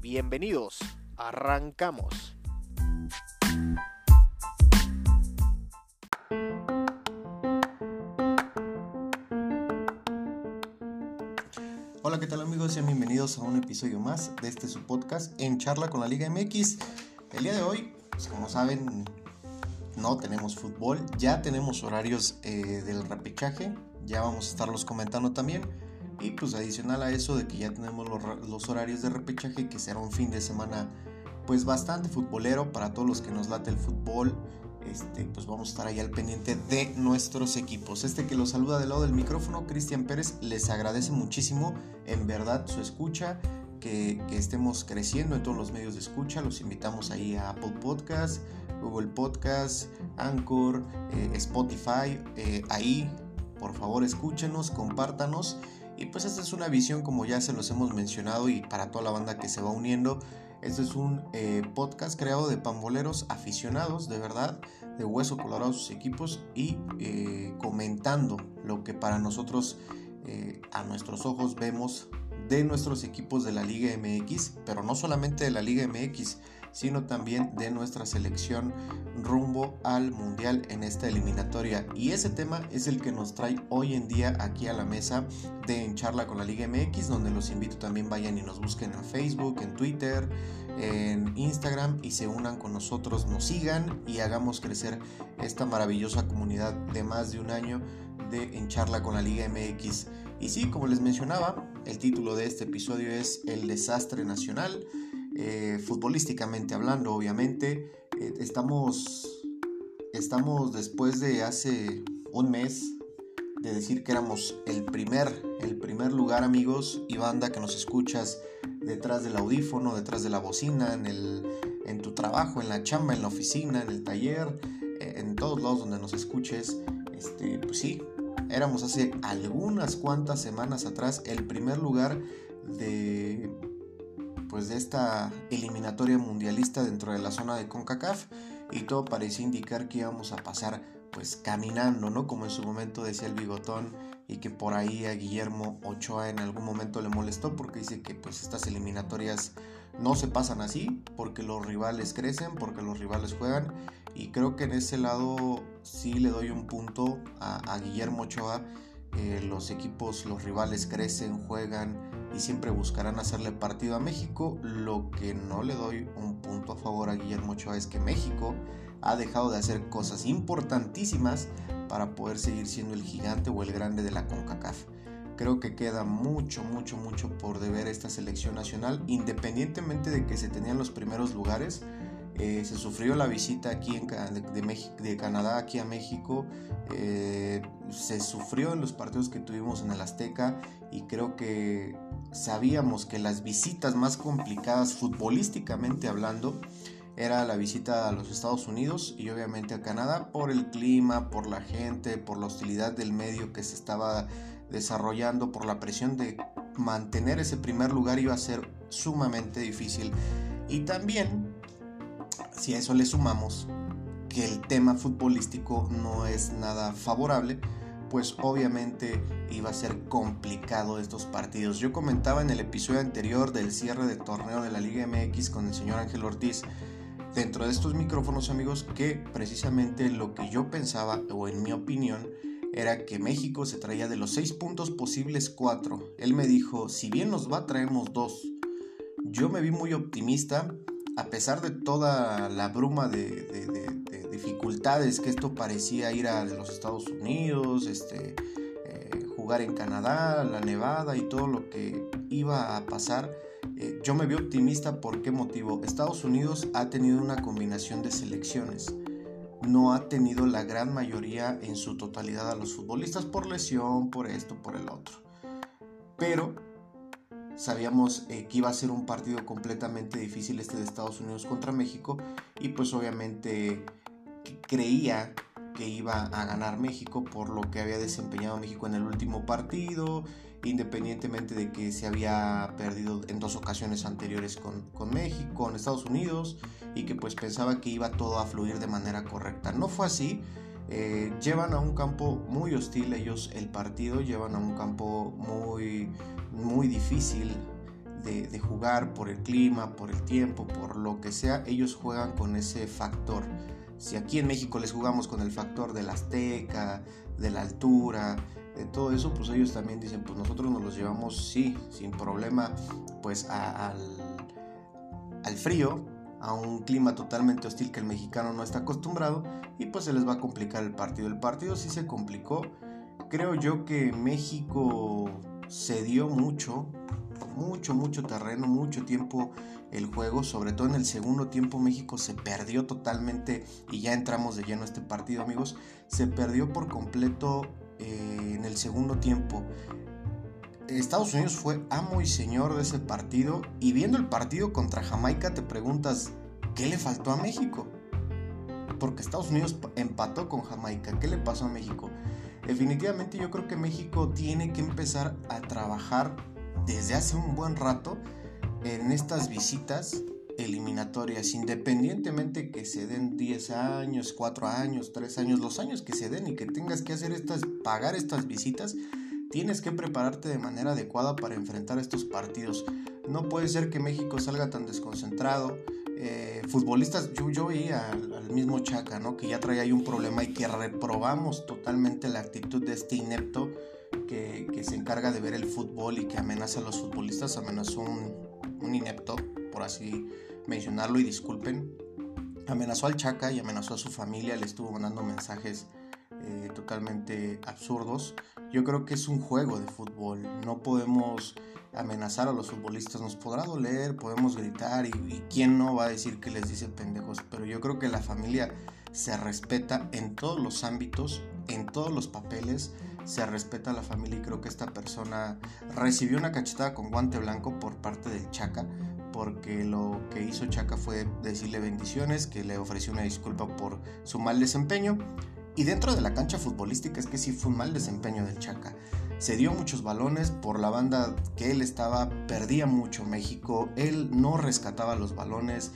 Bienvenidos, arrancamos. Hola, ¿qué tal amigos? Sean bienvenidos a un episodio más de este su podcast en charla con la Liga MX. El día de hoy, pues como saben, no tenemos fútbol, ya tenemos horarios eh, del repechaje, ya vamos a estarlos comentando también. Y pues adicional a eso de que ya tenemos los, horarios de repechaje, que será un fin de semana pues bastante futbolero para todos los que nos late el fútbol. Este, pues vamos a estar ahí al pendiente de nuestros equipos. Este que los saluda del lado del micrófono, Cristian Pérez, les agradece muchísimo en verdad su escucha. Que, estemos creciendo en todos los medios de escucha. Los invitamos ahí a Apple Podcast, Google Podcast, Anchor, eh, Spotify. Eh, ahí, por favor, escúchenos, compártanos. Y pues esta es una visión como ya se los hemos mencionado y para toda la banda que se va uniendo. Este es un eh, podcast creado de pamboleros aficionados, de verdad, de hueso colorado sus equipos y eh, comentando lo que para nosotros, eh, a nuestros ojos, vemos de nuestros equipos de la Liga MX, pero no solamente de la Liga MX, sino también de nuestra selección rumbo al Mundial en esta eliminatoria. Y ese tema es el que nos trae hoy en día aquí a la mesa de En Charla con la Liga MX, donde los invito también vayan y nos busquen en Facebook, en Twitter, en Instagram y se unan con nosotros, nos sigan y hagamos crecer esta maravillosa comunidad de más de un año de En Charla con la Liga MX. Y sí, como les mencionaba, el título de este episodio es El desastre nacional. Eh, futbolísticamente hablando, obviamente, eh, estamos, estamos después de hace un mes de decir que éramos el primer, el primer lugar, amigos y banda que nos escuchas detrás del audífono, detrás de la bocina, en, el, en tu trabajo, en la chamba, en la oficina, en el taller, eh, en todos lados donde nos escuches. Este, pues sí, éramos hace algunas cuantas semanas atrás el primer lugar de pues de esta eliminatoria mundialista dentro de la zona de CONCACAF y todo parecía indicar que íbamos a pasar pues caminando, ¿no? Como en su momento decía el bigotón y que por ahí a Guillermo Ochoa en algún momento le molestó porque dice que pues estas eliminatorias no se pasan así porque los rivales crecen, porque los rivales juegan y creo que en ese lado sí le doy un punto a, Guillermo Ochoa. Eh, los equipos, los rivales crecen, juegan, y siempre buscarán hacerle partido a México. Lo que no le doy un punto a favor a Guillermo Ochoa es que México ha dejado de hacer cosas importantísimas para poder seguir siendo el gigante o el grande de la CONCACAF. Creo que queda mucho, mucho, mucho por deber esta selección nacional, independientemente de que se tenían los primeros lugares eh, se sufrió la visita aquí de, Canadá aquí a México, eh, se sufrió en los partidos que tuvimos en el Azteca y creo que sabíamos que las visitas más complicadas futbolísticamente hablando era la visita a los Estados Unidos y obviamente a Canadá por el clima, por la gente, por la hostilidad del medio que se estaba desarrollando, por la presión de mantener ese primer lugar iba a ser sumamente difícil. Y también si a eso le sumamos que el tema futbolístico no es nada favorable, pues obviamente iba a ser complicado estos partidos. Yo comentaba en el episodio anterior del cierre de torneo de la Liga MX con el señor Ángel Ortiz, dentro de estos micrófonos amigos, que precisamente lo que yo pensaba, o en mi opinión, era que México se traía de los seis puntos posibles cuatro. Él me dijo, si bien nos va, traemos dos. Yo me vi muy optimista a pesar de toda la bruma de, dificultades que esto parecía ir a los Estados Unidos, este, eh, jugar en Canadá, la Nevada y todo lo que iba a pasar, eh, yo me vi optimista por qué motivo. Estados Unidos ha tenido una combinación de selecciones. No ha tenido la gran mayoría en su totalidad a los futbolistas por lesión, por esto, por el otro. Pero sabíamos eh, que iba a ser un partido completamente difícil este de Estados Unidos contra México y pues obviamente creía que iba a ganar México por lo que había desempeñado México en el último partido, independientemente de que se había perdido en dos ocasiones anteriores con, México, con Estados Unidos, y que pues pensaba que iba todo a fluir de manera correcta. No fue así. Eh, llevan a un campo muy hostil ellos el partido, llevan a un campo muy, muy difícil de, de, jugar por el clima, por el tiempo, por lo que sea, ellos juegan con ese factor. Si aquí en México les jugamos con el factor de la azteca, de la altura, de todo eso, pues ellos también dicen, pues nosotros nos los llevamos, sí, sin problema, pues al, al frío, a un clima totalmente hostil que el mexicano no está acostumbrado y pues se les va a complicar el partido. El partido sí se complicó. Creo yo que México cedió mucho, mucho, mucho terreno, mucho tiempo el juego, sobre todo en el segundo tiempo México se perdió totalmente y ya entramos de lleno a este partido amigos, se perdió por completo eh, en el segundo tiempo. Estados Unidos fue amo y señor de ese partido y viendo el partido contra Jamaica te preguntas, ¿qué le faltó a México? Porque Estados Unidos empató con Jamaica, ¿qué le pasó a México? Definitivamente yo creo que México tiene que empezar a trabajar desde hace un buen rato en estas visitas eliminatorias, independientemente que se den 10 años, 4 años, 3 años, los años que se den y que tengas que hacer estas, pagar estas visitas, tienes que prepararte de manera adecuada para enfrentar estos partidos. No puede ser que México salga tan desconcentrado. Eh, futbolistas, yo, yo veía al, mismo Chaca, ¿no? que ya traía ahí un problema y que reprobamos totalmente la actitud de este inepto que, que se encarga de ver el fútbol y que amenaza a los futbolistas, amenazó un, un inepto, por así mencionarlo, y disculpen, amenazó al Chaca y amenazó a su familia, le estuvo mandando mensajes eh, totalmente absurdos. Yo creo que es un juego de fútbol, no podemos amenazar a los futbolistas, nos podrá doler, podemos gritar y, y quién no va a decir que les dice pendejos, pero yo creo que la familia se respeta en todos los ámbitos, en todos los papeles, se respeta a la familia y creo que esta persona recibió una cachetada con guante blanco por parte del Chaca porque lo que hizo Chaca fue decirle bendiciones, que le ofreció una disculpa por su mal desempeño y dentro de la cancha futbolística es que sí fue un mal desempeño del Chaca. Se dio muchos balones por la banda que él estaba, perdía mucho México, él no rescataba los balones,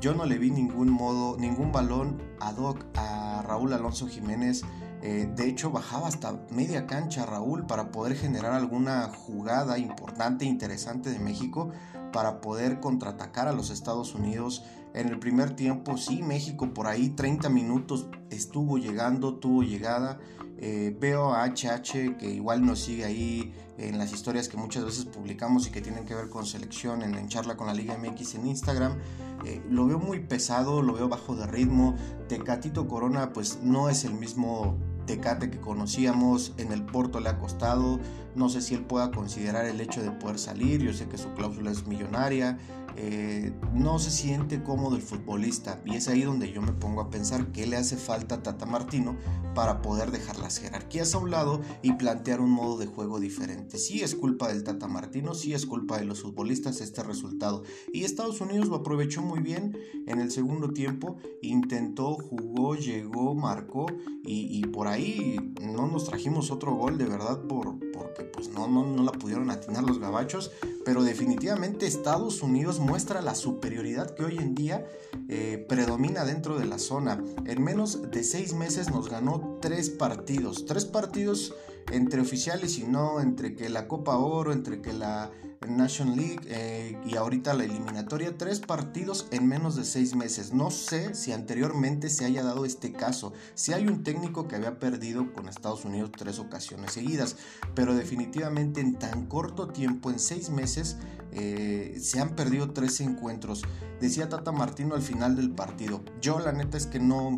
yo no le vi ningún modo, ningún balón ad hoc a Raúl Alonso Jiménez eh, de hecho, bajaba hasta media cancha Raúl para poder generar alguna jugada importante, interesante de México para poder contraatacar a los Estados Unidos. En el primer tiempo, sí, México por ahí 30 minutos estuvo llegando, tuvo llegada. Eh, veo a HH que igual nos sigue ahí en las historias que muchas veces publicamos y que tienen que ver con selección en, charla con la Liga MX en Instagram. Eh, lo veo muy pesado, lo veo bajo de ritmo. Tecatito Corona pues no es el mismo Tecate que conocíamos, en el Porto le ha costado, no sé si él pueda considerar el hecho de poder salir, yo sé que su cláusula es millonaria, eh, no se siente cómodo el futbolista y es ahí donde yo me pongo a pensar qué le hace falta a Tata Martino para poder dejar las jerarquías a un lado y plantear un modo de juego diferente. Sí es culpa del Tata Martino, sí es culpa de los futbolistas este resultado y Estados Unidos lo aprovechó muy bien en el segundo tiempo, intentó, jugó, llegó, marcó y, por ahí no nos trajimos otro gol de verdad por, porque pues no, no, no la pudieron atinar los gabachos, pero definitivamente Estados Unidos muestra la superioridad que hoy en día eh, predomina dentro de la zona. En menos de seis meses nos ganó tres partidos, tres partidos entre oficiales y no, entre que la Copa Oro, entre que la National League eh, y ahorita la eliminatoria, tres partidos en menos de seis meses. No sé si anteriormente se haya dado este caso, si hay un técnico que había perdido con Estados Unidos tres ocasiones seguidas, pero definitivamente en tan corto tiempo, en seis meses, eh, se han perdido tres encuentros. Decía Tata Martino al final del partido, yo la neta es que no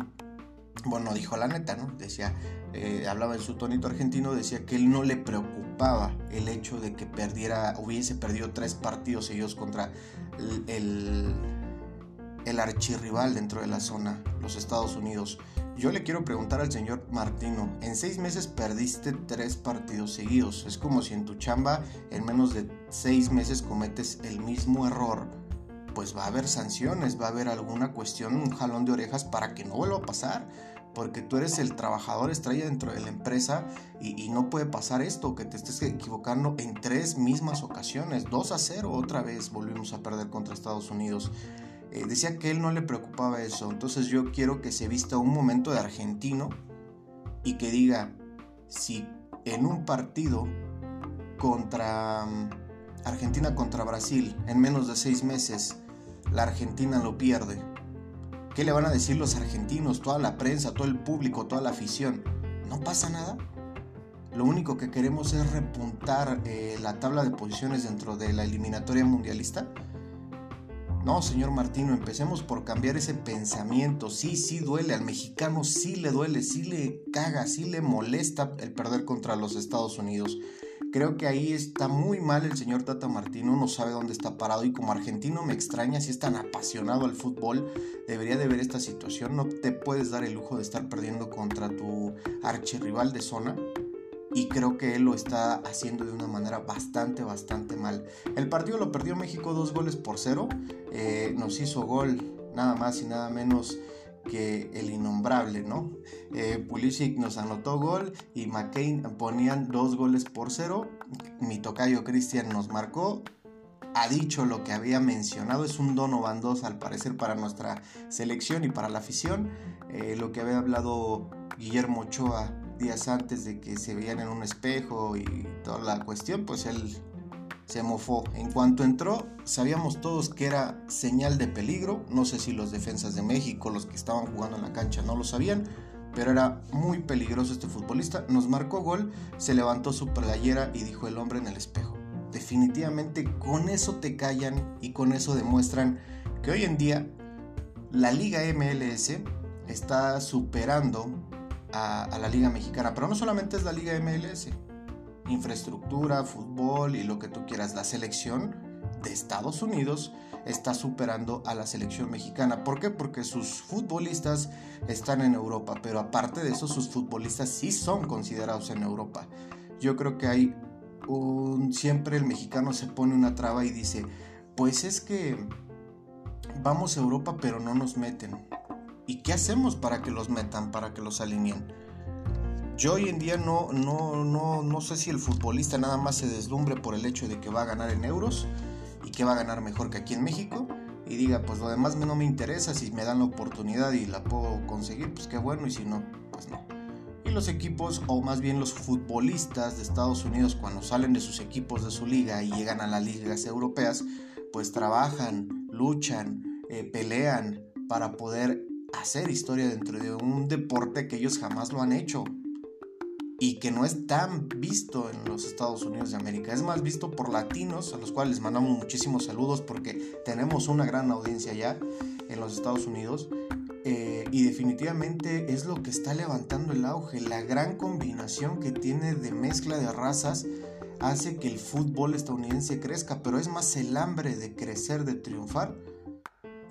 bueno, dijo la neta, ¿no? Decía, eh, hablaba en su tonito argentino, decía que él no le preocupaba el hecho de que perdiera, hubiese perdido tres partidos seguidos contra el, el, archirrival dentro de la zona, los Estados Unidos. yo le quiero preguntar al señor Martino, en seis meses perdiste tres partidos seguidos. Es como si en tu chamba en menos de seis meses cometes el mismo error. Pues va a haber sanciones, va a haber alguna cuestión, un jalón de orejas para que no vuelva a pasar. Porque tú eres el trabajador estrella dentro de la empresa y, no puede pasar esto, que te estés equivocando en tres mismas ocasiones. 2 a 0 otra vez volvimos a perder contra Estados Unidos. Eh, decía que él no le preocupaba eso. Entonces yo quiero que se vista un momento de argentino y que diga, si en un partido contra mm, Argentina contra Brasil en menos de seis meses la Argentina lo pierde, ¿qué le van a decir los argentinos, toda la prensa, todo el público, toda la afición? ¿No pasa nada? Lo único que queremos es repuntar eh, la tabla de posiciones dentro de la eliminatoria mundialista. No, señor Martino, empecemos por cambiar ese pensamiento. Sí, sí duele, al mexicano sí le duele, sí le caga, sí le molesta el perder contra los Estados Unidos. Creo que ahí está muy mal el señor Tata Martino, no sabe dónde está parado y como argentino me extraña si es tan apasionado al fútbol, debería de ver esta situación, no te puedes dar el lujo de estar perdiendo contra tu archirrival de zona y creo que él lo está haciendo de una manera bastante, bastante mal. El partido lo perdió México dos goles por cero. Eh, nos hizo gol nada más y nada menos que el innombrable, ¿no? Eh, Pulisic nos anotó gol y McCain ponían dos goles por cero. Mi tocayo Cristian nos marcó. Ha dicho lo que había mencionado, es un dono 2 al parecer para nuestra selección y para la afición. Eh, lo que había hablado Guillermo Ochoa días antes de que se veían en un espejo y toda la cuestión, pues él se mofó. En cuanto entró, sabíamos todos que era señal de peligro. No sé si los defensas de México, los que estaban jugando en la cancha, no lo sabían. Pero era muy peligroso este futbolista. Nos marcó gol, se levantó su playera y dijo el hombre en el espejo. Definitivamente con eso te callan y con eso demuestran que hoy en día la Liga MLS está superando a, la Liga Mexicana. Pero no solamente es la Liga MLS, infraestructura, fútbol y lo que tú quieras. La selección de Estados Unidos está superando a la selección mexicana. ¿Por qué? Porque sus futbolistas están en Europa, pero aparte de eso sus futbolistas sí son considerados en Europa. Yo creo que hay un siempre el mexicano se pone una traba y dice, pues es que vamos a Europa pero no nos meten. ¿Y qué hacemos para que los metan, para que los alineen? Yo hoy en día no, no, no, no sé si el futbolista nada más se deslumbre por el hecho de que va a ganar en euros y que va a ganar mejor que aquí en México y diga, pues lo demás no me interesa, si me dan la oportunidad y la puedo conseguir, pues qué bueno, y si no, pues no. Y los equipos, o más bien los futbolistas de Estados Unidos, cuando salen de sus equipos de su liga y llegan a las ligas europeas, pues trabajan, luchan, eh, pelean para poder hacer historia dentro de un deporte que ellos jamás lo han hecho y que no es tan visto en los Estados Unidos de América. Es más visto por latinos, a los cuales les mandamos muchísimos saludos porque tenemos una gran audiencia ya en los Estados Unidos. Eh, y definitivamente es lo que está levantando el auge. La gran combinación que tiene de mezcla de razas hace que el fútbol estadounidense crezca, pero es más el hambre de crecer, de triunfar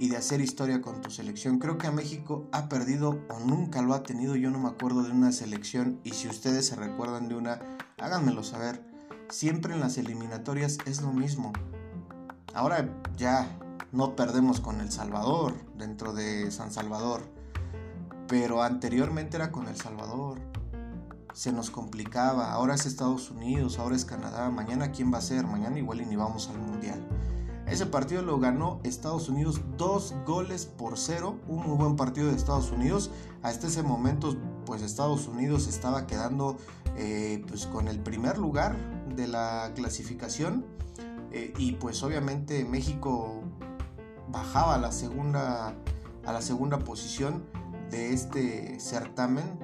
y de hacer historia con tu selección. Creo que a México ha perdido o nunca lo ha tenido. Yo no me acuerdo de una selección y si ustedes se recuerdan de una, háganmelo saber. Siempre en las eliminatorias es lo mismo. Ahora ya no perdemos con El Salvador dentro de San Salvador. Pero anteriormente era con El Salvador. Se nos complicaba. Ahora es Estados Unidos, ahora es Canadá. Mañana quién va a ser. Mañana igual y ni vamos al Mundial. Ese partido lo ganó Estados Unidos dos goles por cero. Un muy buen partido de Estados Unidos. Hasta ese momento, pues Estados Unidos estaba quedando eh, pues con el primer lugar de la clasificación. Eh, y pues obviamente México bajaba a la segunda, a la segunda posición de este certamen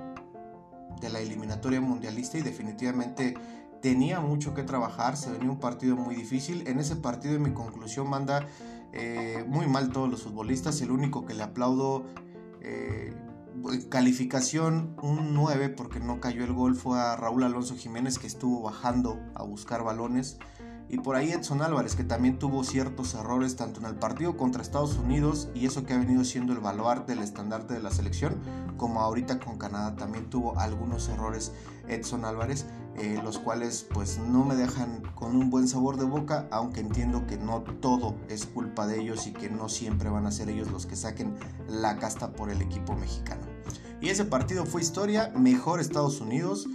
de la eliminatoria mundialista y definitivamente tenía mucho que trabajar, se venía un partido muy difícil. En ese partido, en mi conclusión, manda eh, muy mal todos los futbolistas. El único que le aplaudo, eh, calificación un 9 porque no cayó el gol, fue a Raúl Alonso Jiménez que estuvo bajando a buscar balones. Y por ahí Edson Álvarez, que también tuvo ciertos errores tanto en el partido contra Estados Unidos y eso que ha venido siendo el baluarte, el estandarte de la selección, como ahorita con Canadá también tuvo algunos errores Edson Álvarez, eh, los cuales pues no me dejan con un buen sabor de boca, aunque entiendo que no todo es culpa de ellos y que no siempre van a ser ellos los que saquen la casta por el equipo mexicano. Y ese partido fue historia, mejor Estados Unidos.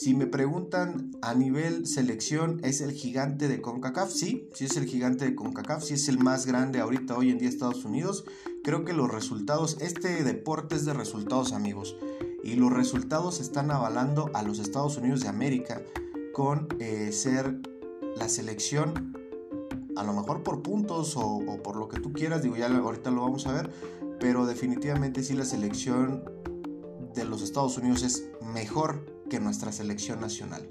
Si me preguntan a nivel selección, ¿es el gigante de CONCACAF? Sí, sí es el gigante de CONCACAF, sí es el más grande ahorita hoy en día Estados Unidos. Creo que los resultados, este deporte es de resultados amigos, y los resultados están avalando a los Estados Unidos de América con eh, ser la selección, a lo mejor por puntos o, o por lo que tú quieras, digo ya ahorita lo vamos a ver, pero definitivamente sí la selección de los Estados Unidos es mejor que nuestra selección nacional.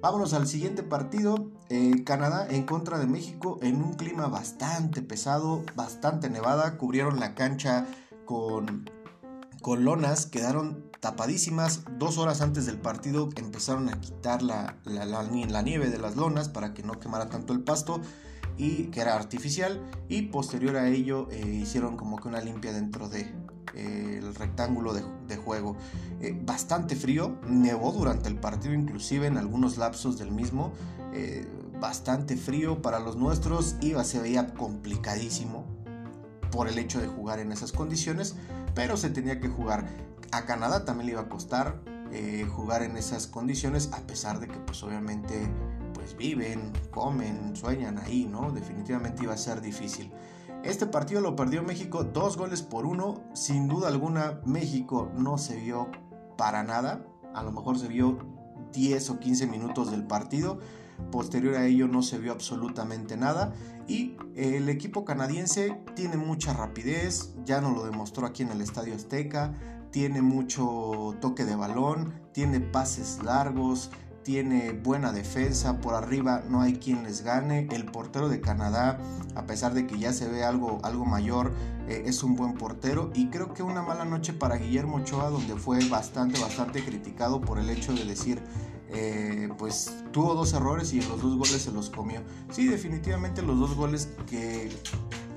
Vámonos al siguiente partido. Eh, Canadá en contra de México en un clima bastante pesado, bastante nevada. Cubrieron la cancha con, con lonas, quedaron tapadísimas. Dos horas antes del partido empezaron a quitar la, la, nieve de las lonas para que no quemara tanto el pasto y que era artificial. Y posterior a ello eh, hicieron como que una limpia dentro de, el rectángulo de, juego. Eh, bastante frío, nevó durante el partido inclusive en algunos lapsos del mismo. Eh, bastante frío para los nuestros, iba, se veía complicadísimo por el hecho de jugar en esas condiciones, pero se tenía que jugar. A Canadá también le iba a costar eh, jugar en esas condiciones, a pesar de que pues obviamente pues viven, comen, sueñan ahí, ¿no? Definitivamente iba a ser difícil. Este partido lo perdió México dos goles por uno. Sin duda alguna, México no se vio para nada. A lo mejor se vio 10 o 15 minutos del partido. Posterior a ello no se vio absolutamente nada. Y el equipo canadiense tiene mucha rapidez. Ya nos lo demostró aquí en el Estadio Azteca. Tiene mucho toque de balón. Tiene pases largos tiene buena defensa, por arriba no hay quien les gane. El portero de Canadá, a pesar de que ya se ve algo, algo mayor, eh, es un buen portero. Y creo que una mala noche para Guillermo Ochoa, donde fue bastante, bastante criticado por el hecho de decir, eh, pues tuvo dos errores y en los dos goles se los comió. Sí, definitivamente los dos goles que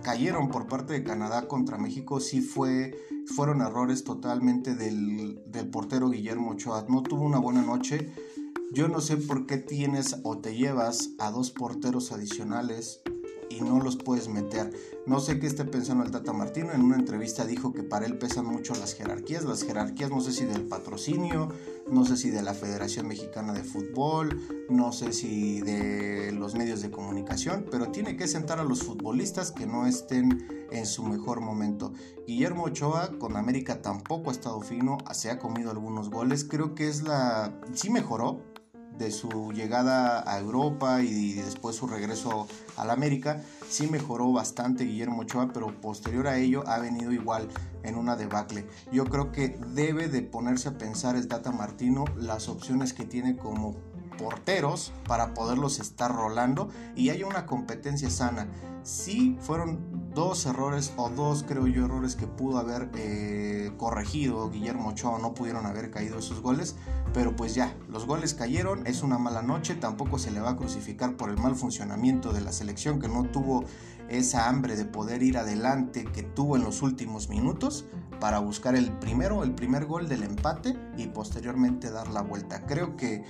cayeron por parte de Canadá contra México sí fue, fueron errores totalmente del, del portero Guillermo Ochoa. No tuvo una buena noche. Yo no sé por qué tienes o te llevas a dos porteros adicionales y no los puedes meter. No sé qué esté pensando el Tata Martino. En una entrevista dijo que para él pesan mucho las jerarquías. Las jerarquías no sé si del patrocinio, no sé si de la Federación Mexicana de Fútbol, no sé si de los medios de comunicación, pero tiene que sentar a los futbolistas que no estén en su mejor momento. Guillermo Ochoa con América tampoco ha estado fino, se ha comido algunos goles. Creo que es la... sí mejoró, de su llegada a Europa y después su regreso a la América, sí mejoró bastante Guillermo Ochoa, pero posterior a ello ha venido igual en una debacle. Yo creo que debe de ponerse a pensar el Tata Martino las opciones que tiene como porteros para poderlos estar rolando y haya una competencia sana. Sí fueron dos errores o dos creo yo errores que pudo haber eh, corregido Guillermo Ochoa, no pudieron haber caído esos goles, pero pues ya, los goles cayeron, es una mala noche, tampoco se le va a crucificar por el mal funcionamiento de la selección que no tuvo esa hambre de poder ir adelante que tuvo en los últimos minutos para buscar el primero, el primer gol del empate y posteriormente dar la vuelta. Creo que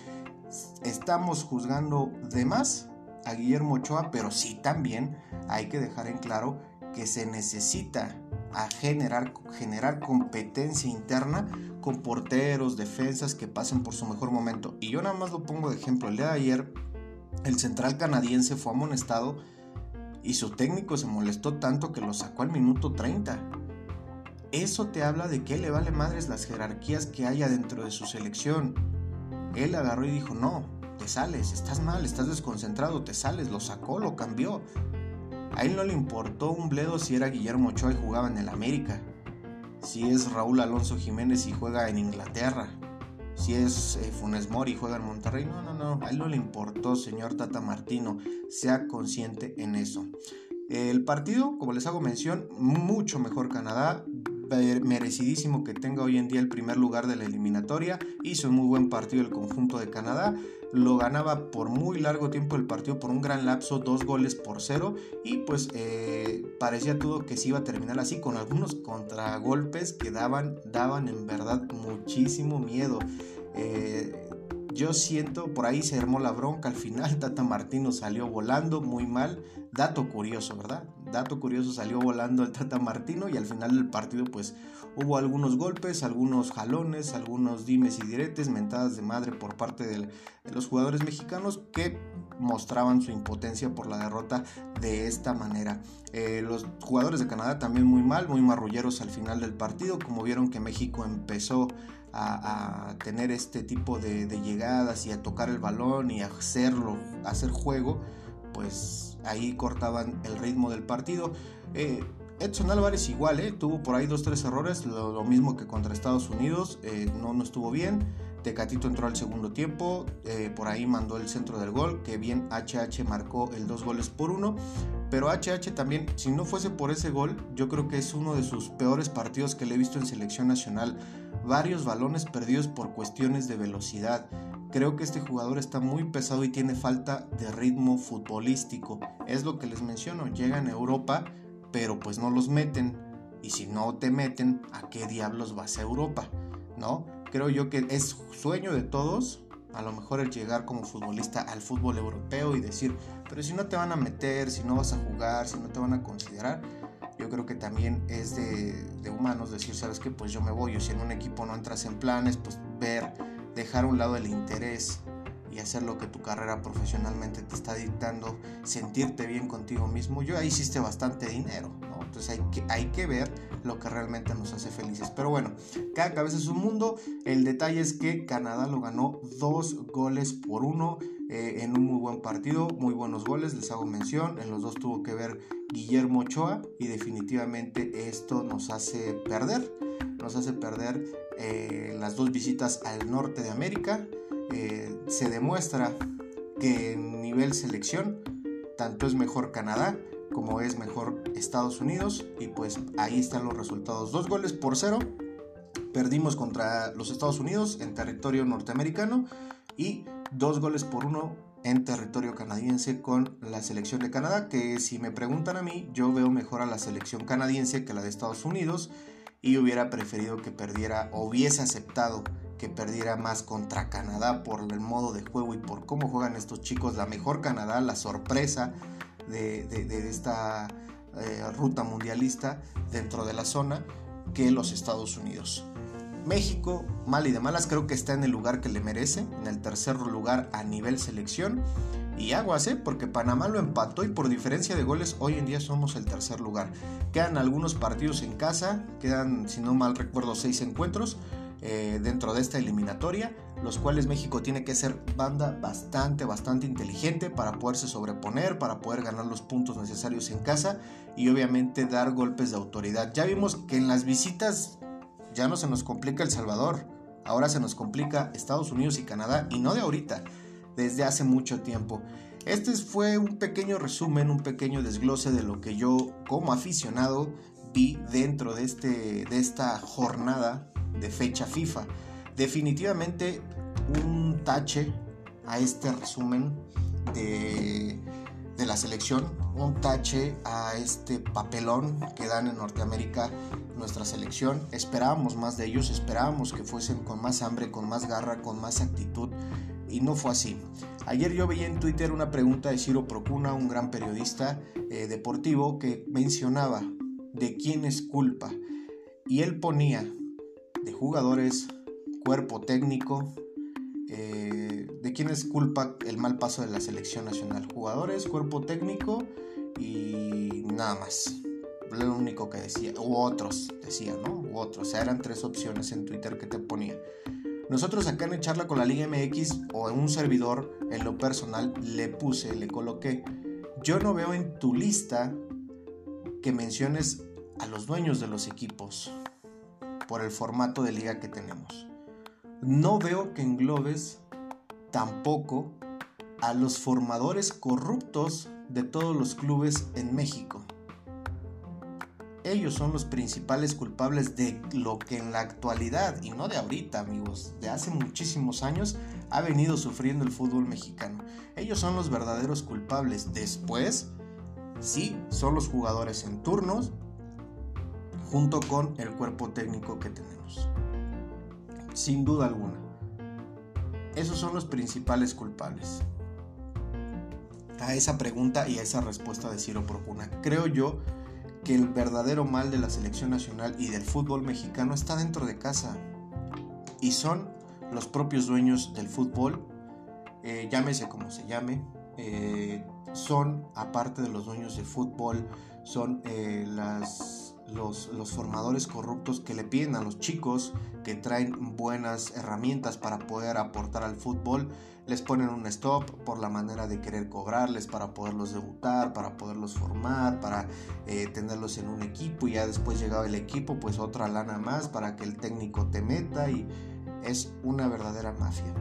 estamos juzgando de más a Guillermo Ochoa, pero sí también hay que dejar en claro que se necesita a generar, generar competencia interna con porteros, defensas que pasen por su mejor momento. Y yo nada más lo pongo de ejemplo. El día de ayer, el central canadiense fue amonestado y su técnico se molestó tanto que lo sacó al minuto 30. Eso te habla de que le vale madres las jerarquías que haya dentro de su selección. Él agarró y dijo, no, te sales, estás mal, estás desconcentrado, te sales, lo sacó, lo cambió. A él no le importó un bledo si era Guillermo Ochoa y jugaba en el América, si es Raúl Alonso Jiménez y juega en Inglaterra, si es eh, Funes Mori y juega en Monterrey. No, no, no, a él no le importó, señor Tata Martino, sea consciente en eso. El partido, como les hago mención, mucho mejor Canadá, merecidísimo que tenga hoy en día el primer lugar de la eliminatoria. Hizo un muy buen partido el conjunto de Canadá. Lo ganaba por muy largo tiempo el partido, por un gran lapso, dos goles por cero, y pues eh, parecía todo que se iba a terminar así, con algunos contragolpes que daban, daban en verdad muchísimo miedo. Eh, yo siento, por ahí se armó la bronca al final, Tata Martino salió volando muy mal, dato curioso, ¿verdad? Dato curioso, salió volando el Tata Martino y al final del partido pues hubo algunos golpes, algunos jalones, algunos dimes y diretes, mentadas de madre por parte de los jugadores mexicanos que mostraban su impotencia por la derrota de esta manera. Eh, los jugadores de Canadá también muy mal, muy marrulleros al final del partido, como vieron que México empezó a, tener este tipo de, llegadas y a tocar el balón y hacerlo, hacer juego, pues ahí cortaban el ritmo del partido. Eh, Edson Álvarez igual, eh, tuvo por ahí dos, tres errores, lo, mismo que contra Estados Unidos, no, no estuvo bien. Tecatito entró al segundo tiempo, eh, por ahí mandó el centro del gol, que bien HH marcó el dos goles por uno, pero HH también, si no fuese por ese gol, yo creo que es uno de sus peores partidos que le he visto en selección nacional. Varios balones perdidos por cuestiones de velocidad. Creo que este jugador está muy pesado y tiene falta de ritmo futbolístico. Es lo que les menciono, llegan a Europa, pero pues no los meten. Y si no te meten, ¿a qué diablos vas a Europa? ¿No? Creo yo que es sueño de todos, a lo mejor el llegar como futbolista al fútbol europeo y decir, pero si no te van a meter, si no vas a jugar, si no te van a considerar, yo creo que también es de, humanos decir, sabes que pues yo me voy, si en un equipo no entras en planes, pues ver, dejar a un lado el interés y hacer lo que tu carrera profesionalmente te está dictando, sentirte bien contigo mismo, yo ahí hiciste bastante dinero, entonces hay que, hay que ver lo que realmente nos hace felices. Pero bueno, cada cabeza es un mundo. El detalle es que Canadá lo ganó dos goles por uno eh, en un muy buen partido, muy buenos goles, les hago mención. En los dos tuvo que ver Guillermo Ochoa y definitivamente esto nos hace perder. Nos hace perder eh, las dos visitas al norte de América. Eh, se demuestra que en nivel selección tanto es mejor Canadá como es mejor Estados Unidos. Y pues ahí están los resultados. Dos goles por cero. Perdimos contra los Estados Unidos en territorio norteamericano. Y dos goles por uno en territorio canadiense con la selección de Canadá. Que si me preguntan a mí, yo veo mejor a la selección canadiense que la de Estados Unidos. Y hubiera preferido que perdiera, o hubiese aceptado que perdiera más contra Canadá por el modo de juego y por cómo juegan estos chicos. La mejor Canadá, la sorpresa de, esta eh, ruta mundialista dentro de la zona que los Estados Unidos. México, mal y de malas, creo que está en el lugar que le merece, en el tercer lugar a nivel selección. Y aguas, ¿eh? porque Panamá lo empató y por diferencia de goles hoy en día somos el tercer lugar. Quedan algunos partidos en casa, quedan, si no mal recuerdo, seis encuentros eh, dentro de esta eliminatoria los cuales México tiene que ser banda bastante, bastante inteligente para poderse sobreponer, para poder ganar los puntos necesarios en casa y obviamente dar golpes de autoridad. Ya vimos que en las visitas ya no se nos complica El Salvador, ahora se nos complica Estados Unidos y Canadá y no de ahorita, desde hace mucho tiempo. Este fue un pequeño resumen, un pequeño desglose de lo que yo como aficionado vi dentro de, este, de esta jornada de fecha FIFA. Definitivamente un tache a este resumen de, la selección, un tache a este papelón que dan en Norteamérica nuestra selección. Esperábamos más de ellos, esperábamos que fuesen con más hambre, con más garra, con más actitud y no fue así. Ayer yo veía en Twitter una pregunta de Ciro Procuna, un gran periodista eh, deportivo, que mencionaba de quién es culpa. Y él ponía de jugadores, cuerpo técnico, eh, ¿de quién es culpa el mal paso de la selección nacional? Jugadores, cuerpo técnico y nada más. Lo único que decía, u otros, decía, ¿no? U otros, o sea, eran tres opciones en Twitter que te ponía. Nosotros acá en charla con la Liga MX o en un servidor, en lo personal, le puse, le coloqué. Yo no veo en tu lista que menciones a los dueños de los equipos por el formato de liga que tenemos no veo que englobes tampoco a los formadores corruptos de todos los clubes en México. ellos son los principales culpables de lo que en la actualidad, y no de ahorita amigos, de hace muchísimos años, ha venido sufriendo el fútbol mexicano. Ellos son los verdaderos culpables. Después, sí, son los jugadores en turnos, junto con el cuerpo técnico que tenemos. Sin duda alguna. Esos son los principales culpables. A esa pregunta y a esa respuesta de Ciro Procuna. Creo yo que el verdadero mal de la selección nacional y del fútbol mexicano está dentro de casa. Y son los propios dueños del fútbol, eh, llámese como se llame, eh, son, aparte de los dueños del fútbol, son eh, las, los, formadores corruptos que le piden a los chicos que traen buenas herramientas para poder aportar al fútbol, les ponen un stop por la manera de querer cobrarles para poderlos debutar, para poderlos formar, para eh, tenerlos en un equipo y ya después llegaba el equipo, pues otra lana más para que el técnico te meta y es una verdadera mafia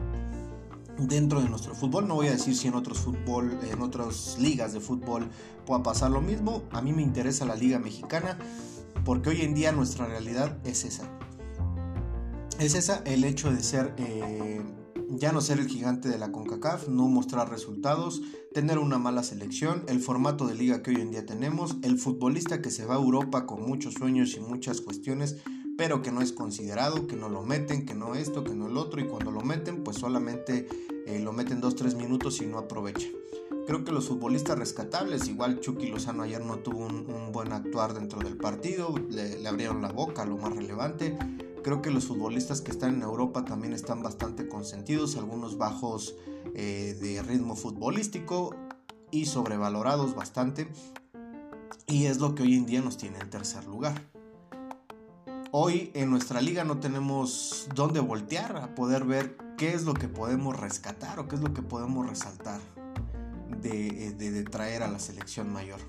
dentro de nuestro fútbol. No voy a decir si en otros fútbol, en otras ligas de fútbol pueda pasar lo mismo. A mí me interesa la liga mexicana porque hoy en día nuestra realidad es esa. Es esa el hecho de ser, eh, ya no ser el gigante de la CONCACAF, no mostrar resultados, tener una mala selección, el formato de liga que hoy en día tenemos, el futbolista que se va a Europa con muchos sueños y muchas cuestiones pero que no es considerado, que no lo meten, que no esto, que no el otro, y cuando lo meten, pues solamente eh, lo meten 2-3 minutos y no aprovecha. Creo que los futbolistas rescatables, igual Chucky Lozano ayer no tuvo un, buen actuar dentro del partido, le, abrieron la boca, lo más relevante. Creo que los futbolistas que están en Europa también están bastante consentidos, algunos bajos eh, de ritmo futbolístico y sobrevalorados bastante. Y es lo que hoy en día nos tiene en tercer lugar. Hoy en nuestra liga no tenemos dónde voltear a poder ver qué es lo que podemos rescatar o qué es lo que podemos resaltar de, de, traer a la selección mayor.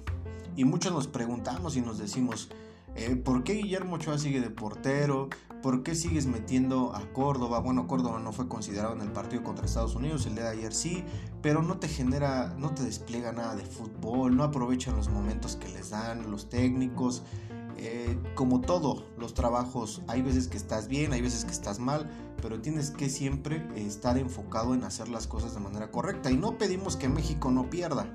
Y muchos nos preguntamos y nos decimos, eh, ¿por qué Guillermo Ochoa sigue de portero? ¿Por qué sigues metiendo a Córdoba? Bueno, Córdoba no fue considerado en el partido contra Estados Unidos, el de ayer sí, pero no te genera, no te despliega nada de fútbol, no aprovechan los momentos que les dan los técnicos. Eh, como todo los trabajos, hay veces que estás bien, hay veces que estás mal, pero tienes que siempre estar enfocado en hacer las cosas de manera correcta. Y no pedimos que México no pierda,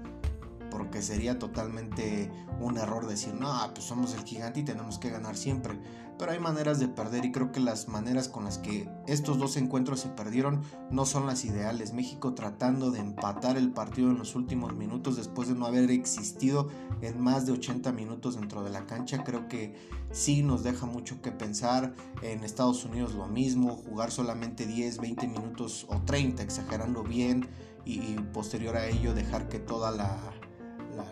porque sería totalmente un error decir, no, pues somos el gigante y tenemos que ganar siempre pero hay maneras de perder y creo que las maneras con las que estos dos encuentros se perdieron no son las ideales. México tratando de empatar el partido en los últimos minutos después de no haber existido en más de 80 minutos dentro de la cancha, creo que sí nos deja mucho que pensar. En Estados Unidos lo mismo, jugar solamente 10, 20 minutos o 30, exagerando bien, y, posterior a ello dejar que toda la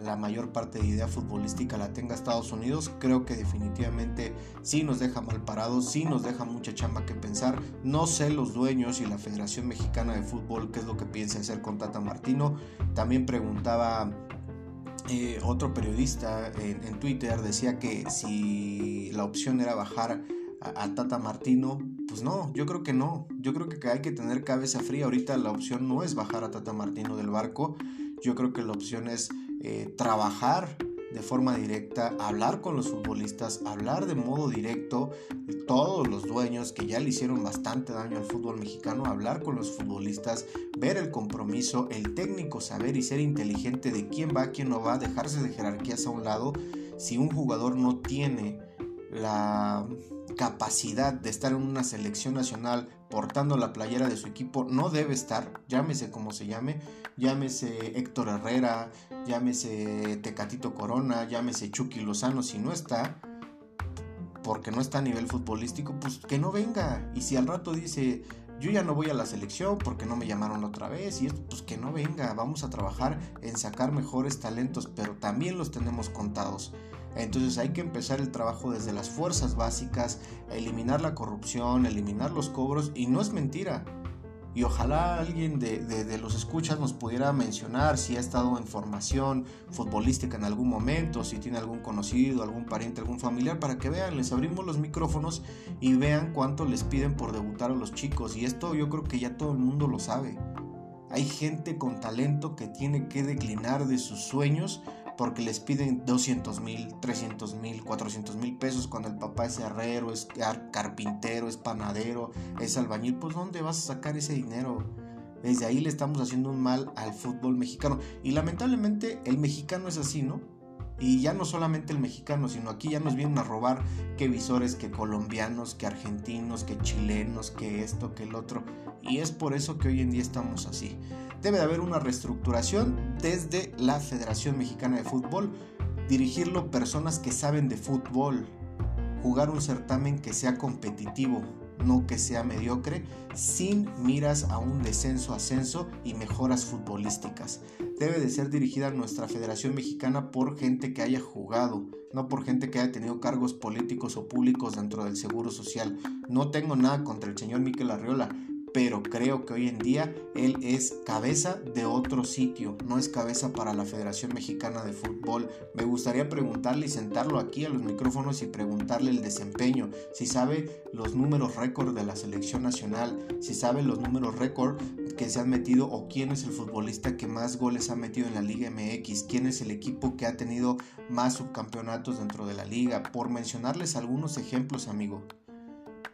la, mayor parte de idea futbolística la tenga Estados Unidos, creo que definitivamente sí nos deja mal parados, sí nos deja mucha chamba que pensar. No sé los dueños y la Federación Mexicana de Fútbol qué es lo que piensa hacer con Tata Martino. También preguntaba eh, otro periodista en, Twitter, decía que si la opción era bajar a, Tata Martino, pues no, yo creo que no. Yo creo que hay que tener cabeza fría. Ahorita la opción no es bajar a Tata Martino del barco. Yo creo que la opción es eh, trabajar de forma directa, hablar con los futbolistas, hablar de modo directo, todos los dueños que ya le hicieron bastante daño al fútbol mexicano, hablar con los futbolistas, ver el compromiso, el técnico saber y ser inteligente de quién va, quién no va, dejarse de jerarquías a un lado. Si un jugador no tiene la capacidad de estar en una selección nacional portando la playera de su equipo no debe estar, llámese como se llame, llámese Héctor Herrera, llámese Tecatito Corona, llámese Chucky Lozano, si no está, porque no está a nivel futbolístico, pues que no venga. Y si al rato dice, yo ya no voy a la selección porque no me llamaron otra vez, y esto, pues que no venga, vamos a trabajar en sacar mejores talentos, pero también los tenemos contados. Entonces hay que empezar el trabajo desde las fuerzas básicas, eliminar la corrupción, eliminar los cobros y no es mentira. Y ojalá alguien de, los escuchas nos pudiera mencionar si ha estado en formación futbolística en algún momento, si tiene algún conocido, algún pariente, algún familiar, para que vean, les abrimos los micrófonos y vean cuánto les piden por debutar a los chicos. Y esto yo creo que ya todo el mundo lo sabe. Hay gente con talento que tiene que declinar de sus sueños porque les piden 200 mil, 300 mil, 400 mil pesos cuando el papá es herrero, es carpintero, es panadero, es albañil, pues ¿dónde vas a sacar ese dinero? Desde ahí le estamos haciendo un mal al fútbol mexicano. Y lamentablemente el mexicano es así, ¿no? Y ya no solamente el mexicano, sino aquí ya nos vienen a robar que visores, que colombianos, que argentinos, que chilenos, que esto, que el otro. Y es por eso que hoy en día estamos así. Debe de haber una reestructuración desde la Federación Mexicana de Fútbol, dirigirlo personas que saben de fútbol, jugar un certamen que sea competitivo, no que sea mediocre, sin miras a un descenso, ascenso y mejoras futbolísticas. Debe de ser dirigida nuestra Federación Mexicana por gente que haya jugado, no por gente que haya tenido cargos políticos o públicos dentro del Seguro Social. No tengo nada contra el señor Miquel Arriola, pero creo que hoy en día él es cabeza de otro sitio, no es cabeza para la Federación Mexicana de Fútbol. Me gustaría preguntarle y sentarlo aquí a los micrófonos y preguntarle el desempeño, si sabe los números récord de la selección nacional, si sabe los números récord que se han metido o quién es el futbolista que más goles ha metido en la Liga MX, quién es el equipo que ha tenido más subcampeonatos dentro de la liga, por mencionarles algunos ejemplos, amigo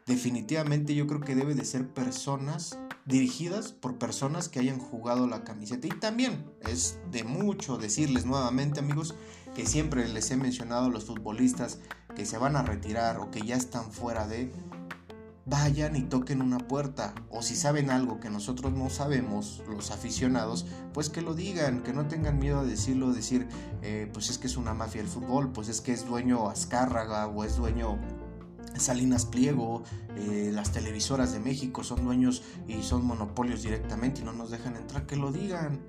definitivamente yo creo que debe de ser personas dirigidas por personas que hayan jugado la camiseta. Y también es de mucho decirles nuevamente amigos que siempre les he mencionado a los futbolistas que se van a retirar o que ya están fuera de vayan y toquen una puerta. O si saben algo que nosotros no sabemos, los aficionados, pues que lo digan, que no tengan miedo a decirlo, decir, eh, pues es que es una mafia el fútbol, pues es que es dueño Azcárraga o es dueño Salinas Pliego, eh, las televisoras de México son dueños y son monopolios directamente y no nos dejan entrar, que lo digan.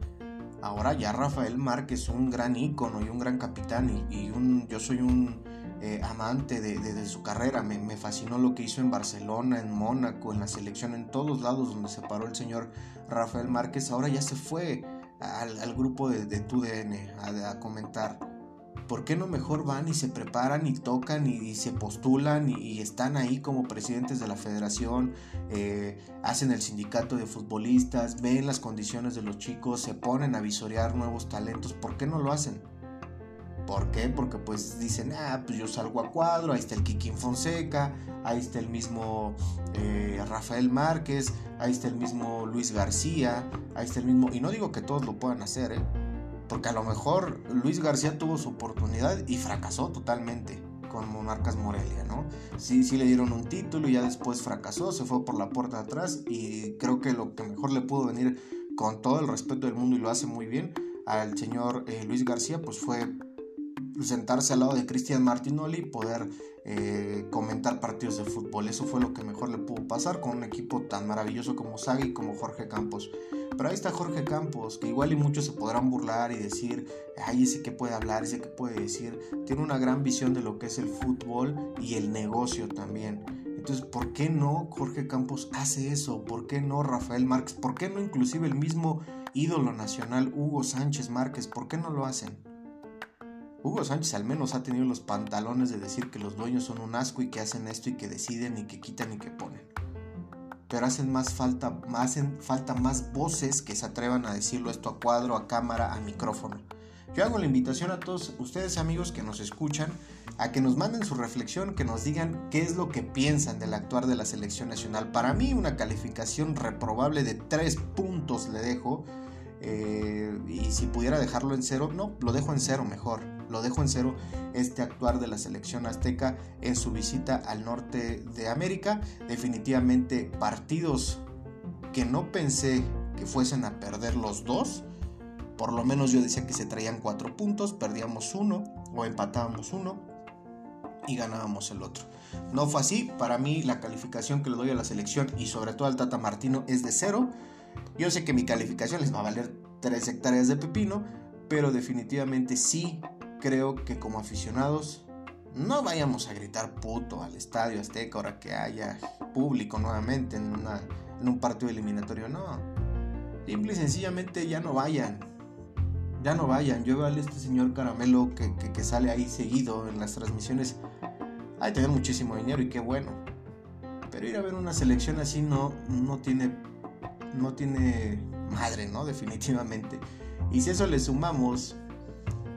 Ahora ya Rafael Márquez, un gran ícono y un gran capitán y, un, yo soy un eh, amante de, su carrera, me, fascinó lo que hizo en Barcelona, en Mónaco, en la selección, en todos lados donde se paró el señor Rafael Márquez, ahora ya se fue al, grupo de, de TUDN a comentar ¿por qué no mejor van y se preparan y tocan y, se postulan y, están ahí como presidentes de la federación, eh, hacen el sindicato de futbolistas, ven las condiciones de los chicos, se ponen a visorear nuevos talentos? ¿Por qué no lo hacen? ¿Por qué? Porque pues dicen, ah, pues yo salgo a cuadro, ahí está el Kikín Fonseca, ahí está el mismo eh, Rafael Márquez, ahí está el mismo Luis García, ahí está el mismo... Y no digo que todos lo puedan hacer, ¿eh? Porque a lo mejor Luis García tuvo su oportunidad y fracasó totalmente con Monarcas Morelia, ¿no? Sí, sí le dieron un título y ya después fracasó, se fue por la puerta de atrás y creo que lo que mejor le pudo venir con todo el respeto del mundo y lo hace muy bien al señor eh, Luis García, pues fue sentarse al lado de Cristian Martinoli y poder eh, comentar partidos de fútbol. Eso fue lo que mejor le pudo pasar con un equipo tan maravilloso como Sagi y como Jorge Campos. Pero ahí está Jorge Campos, que igual y muchos se podrán burlar y decir, ay, ese que puede hablar, ese que puede decir. Tiene una gran visión de lo que es el fútbol y el negocio también. Entonces, ¿por qué no Jorge Campos hace eso? ¿Por qué no Rafael Márquez? ¿Por qué no inclusive el mismo ídolo nacional Hugo Sánchez Márquez? ¿Por qué no lo hacen? Hugo Sánchez al menos ha tenido los pantalones de decir que los dueños son un asco y que hacen esto y que deciden y que quitan y que ponen. Pero hacen más falta, hacen falta más voces que se atrevan a decirlo esto a cuadro, a cámara, a micrófono. Yo hago la invitación a todos ustedes amigos que nos escuchan a que nos manden su reflexión, que nos digan qué es lo que piensan del actuar de la selección nacional. Para mí una calificación reprobable de tres puntos le dejo. Eh, y si pudiera dejarlo en cero, no, lo dejo en cero mejor lo dejo en cero este actuar de la selección azteca en su visita al norte de América. Definitivamente partidos que no pensé que fuesen a perder los dos. Por lo menos yo decía que se traían cuatro puntos, perdíamos uno o empatábamos uno y ganábamos el otro. No fue así, para mí la calificación que le doy a la selección y sobre todo al Tata Martino es de cero. Yo sé que mi calificación les va a valer 3 hectáreas de pepino, pero definitivamente sí creo que como aficionados no vayamos a gritar puto al estadio Azteca ahora que haya público nuevamente en, un partido eliminatorio. No. Simple y sencillamente ya no vayan. Ya no vayan. Yo veo a este señor Caramelo que, sale ahí seguido en las transmisiones. Hay que tener muchísimo dinero y qué bueno. Pero ir a ver una selección así no, no tiene. No tiene madre, ¿no? Definitivamente. Y si eso le sumamos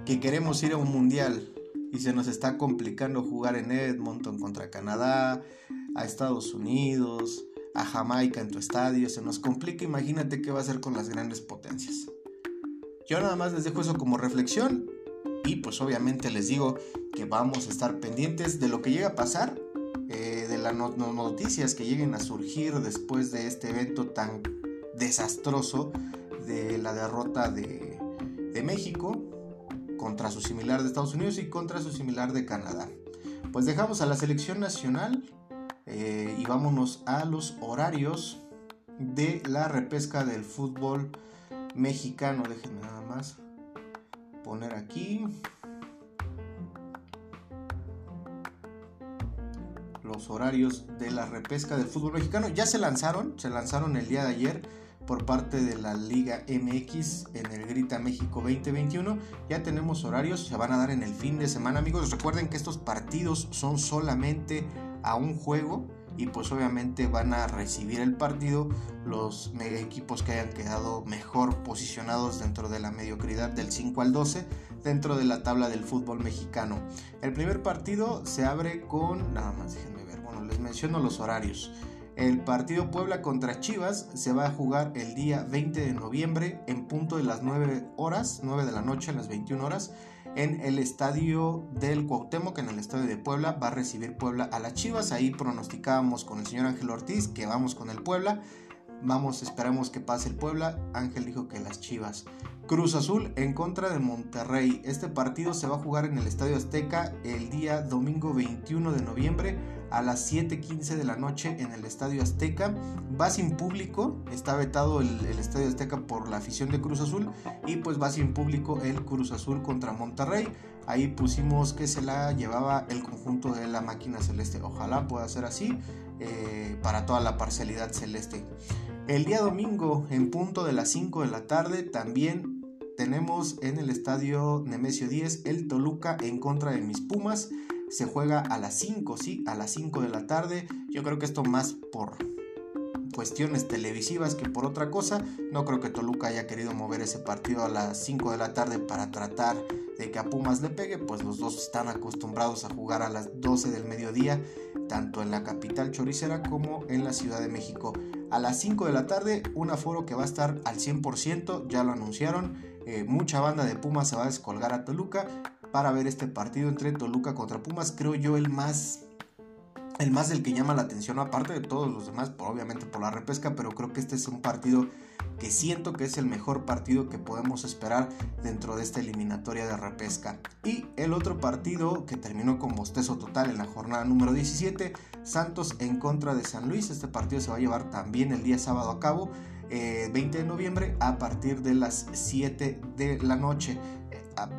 que queremos ir a un mundial y se nos está complicando jugar en Edmonton contra Canadá, a Estados Unidos, a Jamaica en tu estadio, se nos complica, imagínate qué va a hacer con las grandes potencias. Yo nada más les dejo eso como reflexión y pues obviamente les digo que vamos a estar pendientes de lo que llega a pasar, eh, de las noticias que lleguen a surgir después de este evento tan desastroso de la derrota de, de México contra su similar de Estados Unidos y contra su similar de Canadá. Pues dejamos a la selección nacional eh, y vámonos a los horarios de la repesca del fútbol mexicano. Déjenme nada más poner aquí. Los horarios de la repesca del fútbol mexicano ya se lanzaron, se lanzaron el día de ayer por parte de la Liga MX en el Grita México 2021. Ya tenemos horarios, se van a dar en el fin de semana, amigos. Recuerden que estos partidos son solamente a un juego y pues obviamente van a recibir el partido los equipos que hayan quedado mejor posicionados dentro de la mediocridad del 5 al 12 dentro de la tabla del fútbol mexicano. El primer partido se abre con, nada más déjenme ver, bueno, les menciono los horarios. El partido Puebla contra Chivas se va a jugar el día 20 de noviembre en punto de las 9 horas, 9 de la noche a las 21 horas en el estadio del Cuauhtémoc, en el estadio de Puebla, va a recibir Puebla a las Chivas. Ahí pronosticábamos con el señor Ángel Ortiz que vamos con el Puebla. Vamos, esperamos que pase el Puebla. Ángel dijo que las Chivas. Cruz Azul en contra de Monterrey. Este partido se va a jugar en el Estadio Azteca el día domingo 21 de noviembre a las 7.15 de la noche en el Estadio Azteca. Va sin público, está vetado el, Estadio Azteca por la afición de Cruz Azul y pues va sin público el Cruz Azul contra Monterrey. Ahí pusimos que se la llevaba el conjunto de la máquina celeste. Ojalá pueda ser así eh, para toda la parcialidad celeste. El día domingo, en punto de las 5 de la tarde, también tenemos en el estadio Nemesio 10 el Toluca en contra de mis Pumas se juega a las 5, ¿sí? A las 5 de la tarde. Yo creo que esto más por cuestiones televisivas que por otra cosa. No creo que Toluca haya querido mover ese partido a las 5 de la tarde para tratar de que a Pumas le pegue, pues los dos están acostumbrados a jugar a las 12 del mediodía, tanto en la capital choricera como en la Ciudad de México. A las 5 de la tarde, un aforo que va a estar al 100%, ya lo anunciaron. Eh, mucha banda de Pumas se va a descolgar a Toluca para ver este partido entre Toluca contra Pumas. Creo yo el más el más del que llama la atención, aparte de todos los demás, obviamente por la repesca, pero creo que este es un partido que siento que es el mejor partido que podemos esperar dentro de esta eliminatoria de repesca. Y el otro partido que terminó con bostezo total en la jornada número 17, Santos en contra de San Luis. Este partido se va a llevar también el día sábado a cabo. 20 eh, de noviembre a partir de las 7 de la noche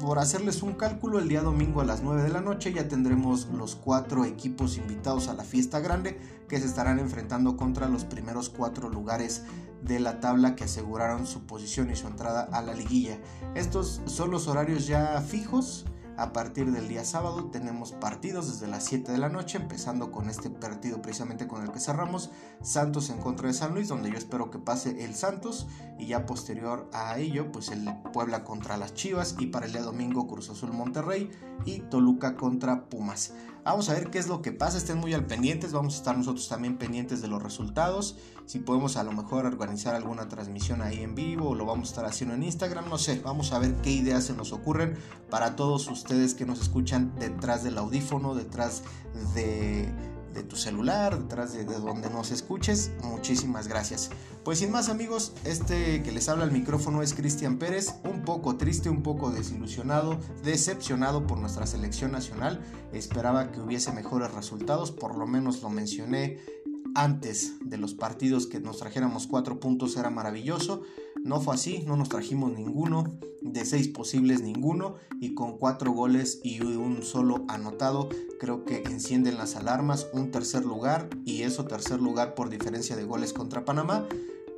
por hacerles un cálculo, el día domingo a las 9 de la noche ya tendremos los cuatro equipos invitados a la fiesta grande que se estarán enfrentando contra los primeros cuatro lugares de la tabla que aseguraron su posición y su entrada a la liguilla. Estos son los horarios ya fijos. A partir del día sábado tenemos partidos desde las 7 de la noche, empezando con este partido precisamente con el que cerramos, Santos en contra de San Luis, donde yo espero que pase el Santos y ya posterior a ello, pues el Puebla contra las Chivas y para el día domingo Cruz Azul Monterrey y Toluca contra Pumas. Vamos a ver qué es lo que pasa, estén muy al pendientes, vamos a estar nosotros también pendientes de los resultados, si podemos a lo mejor organizar alguna transmisión ahí en vivo o lo vamos a estar haciendo en Instagram, no sé, vamos a ver qué ideas se nos ocurren para todos ustedes que nos escuchan detrás del audífono, detrás de de tu celular, detrás de, donde nos escuches. Muchísimas gracias. Pues sin más amigos, este que les habla el micrófono es Cristian Pérez, un poco triste, un poco desilusionado, decepcionado por nuestra selección nacional. Esperaba que hubiese mejores resultados, por lo menos lo mencioné antes de los partidos que nos trajéramos cuatro puntos era maravilloso. No fue así, no nos trajimos ninguno, de seis posibles ninguno, y con cuatro goles y un solo anotado, creo que encienden las alarmas, un tercer lugar, y eso tercer lugar por diferencia de goles contra Panamá.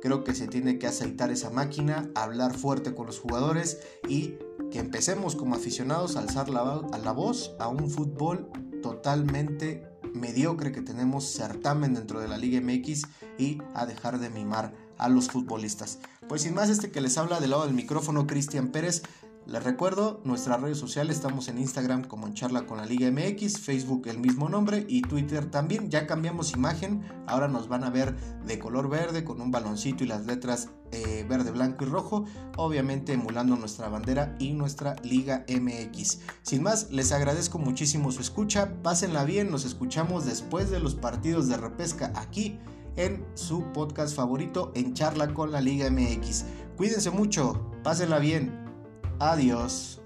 Creo que se tiene que aceitar esa máquina, hablar fuerte con los jugadores y que empecemos como aficionados a alzar la, la voz a un fútbol totalmente mediocre que tenemos certamen dentro de la Liga MX y a dejar de mimar a los futbolistas. Pues sin más, este que les habla del lado del micrófono, Cristian Pérez, Les recuerdo, nuestras redes sociales estamos en Instagram como en charla con la Liga MX, Facebook el mismo nombre y Twitter también. Ya cambiamos imagen, ahora nos van a ver de color verde con un baloncito y las letras eh, verde, blanco y rojo, obviamente emulando nuestra bandera y nuestra Liga MX. Sin más, les agradezco muchísimo su escucha, pásenla bien, nos escuchamos después de los partidos de repesca aquí en su podcast favorito en charla con la Liga MX. Cuídense mucho, pásenla bien. Adiós.